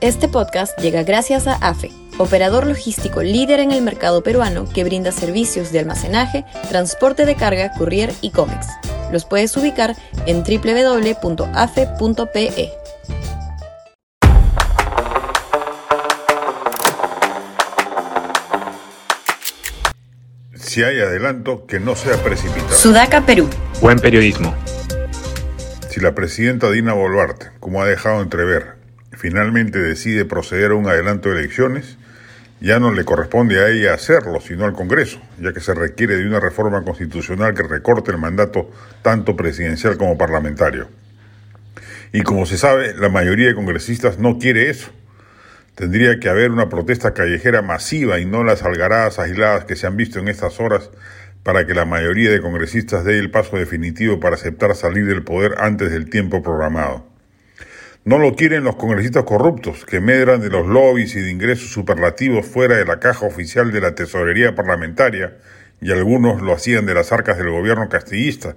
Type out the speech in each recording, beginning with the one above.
Este podcast llega gracias a AFE, operador logístico líder en el mercado peruano que brinda servicios de almacenaje, transporte de carga, courier y cómics. Los puedes ubicar en www.afe.pe. Si hay adelanto, que no sea precipitado. Sudaca, Perú. Buen periodismo. Si la presidenta Dina Boluarte, como ha dejado entrever, finalmente decide proceder a un adelanto de elecciones, ya no le corresponde a ella hacerlo, sino al Congreso, ya que se requiere de una reforma constitucional que recorte el mandato tanto presidencial como parlamentario. Y como se sabe, la mayoría de congresistas no quiere eso. Tendría que haber una protesta callejera masiva y no las algaradas aisladas que se han visto en estas horas para que la mayoría de congresistas dé el paso definitivo para aceptar salir del poder antes del tiempo programado. No lo quieren los congresistas corruptos, que medran de los lobbies y de ingresos superlativos fuera de la caja oficial de la tesorería parlamentaria, y algunos lo hacían de las arcas del gobierno castillista,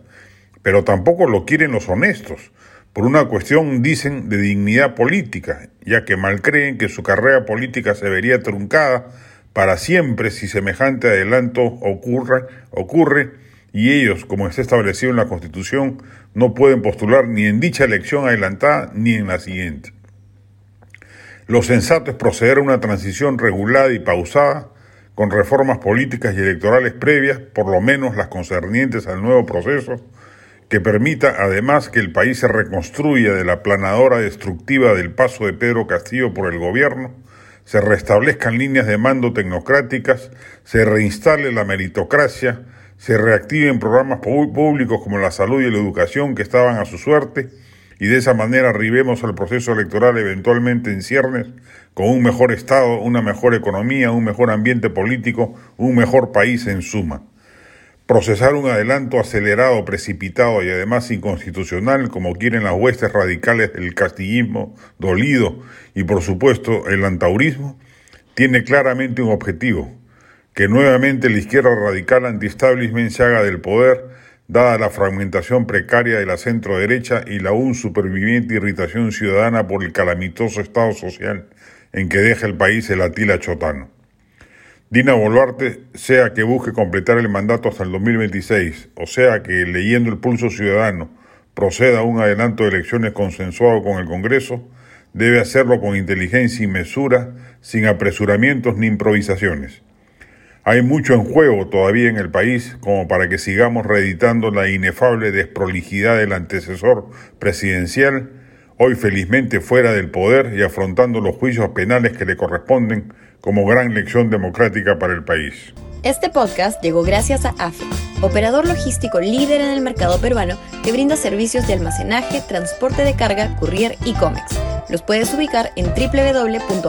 pero tampoco lo quieren los honestos, por una cuestión, dicen, de dignidad política, ya que mal creen que su carrera política se vería truncada para siempre si semejante adelanto ocurra, ocurre y ellos, como está establecido en la Constitución, no pueden postular ni en dicha elección adelantada ni en la siguiente. Lo sensato es proceder a una transición regulada y pausada, con reformas políticas y electorales previas, por lo menos las concernientes al nuevo proceso, que permita además que el país se reconstruya de la planadora destructiva del paso de Pedro Castillo por el gobierno, se restablezcan líneas de mando tecnocráticas, se reinstale la meritocracia, se reactiven programas públicos como la salud y la educación que estaban a su suerte, y de esa manera arribemos al proceso electoral eventualmente en ciernes con un mejor Estado, una mejor economía, un mejor ambiente político, un mejor país en suma. Procesar un adelanto acelerado, precipitado y además inconstitucional, como quieren las huestes radicales del castillismo dolido y por supuesto el antaurismo, tiene claramente un objetivo, que nuevamente la izquierda radical anti-establishment se haga del poder, dada la fragmentación precaria de la centro derecha y la aún superviviente irritación ciudadana por el calamitoso estado social en que deja el país el Atila Chotano. Dina Boluarte, sea que busque completar el mandato hasta el 2026, o sea que, leyendo el pulso ciudadano, proceda a un adelanto de elecciones consensuado con el Congreso, debe hacerlo con inteligencia y mesura, sin apresuramientos ni improvisaciones. Hay mucho en juego todavía en el país como para que sigamos reeditando la inefable desprolijidad del antecesor presidencial, hoy felizmente fuera del poder y afrontando los juicios penales que le corresponden como gran lección democrática para el país. Este podcast llegó gracias a AFE, operador logístico líder en el mercado peruano que brinda servicios de almacenaje, transporte de carga, courier y cómics. Los puedes ubicar en www.afe.pe.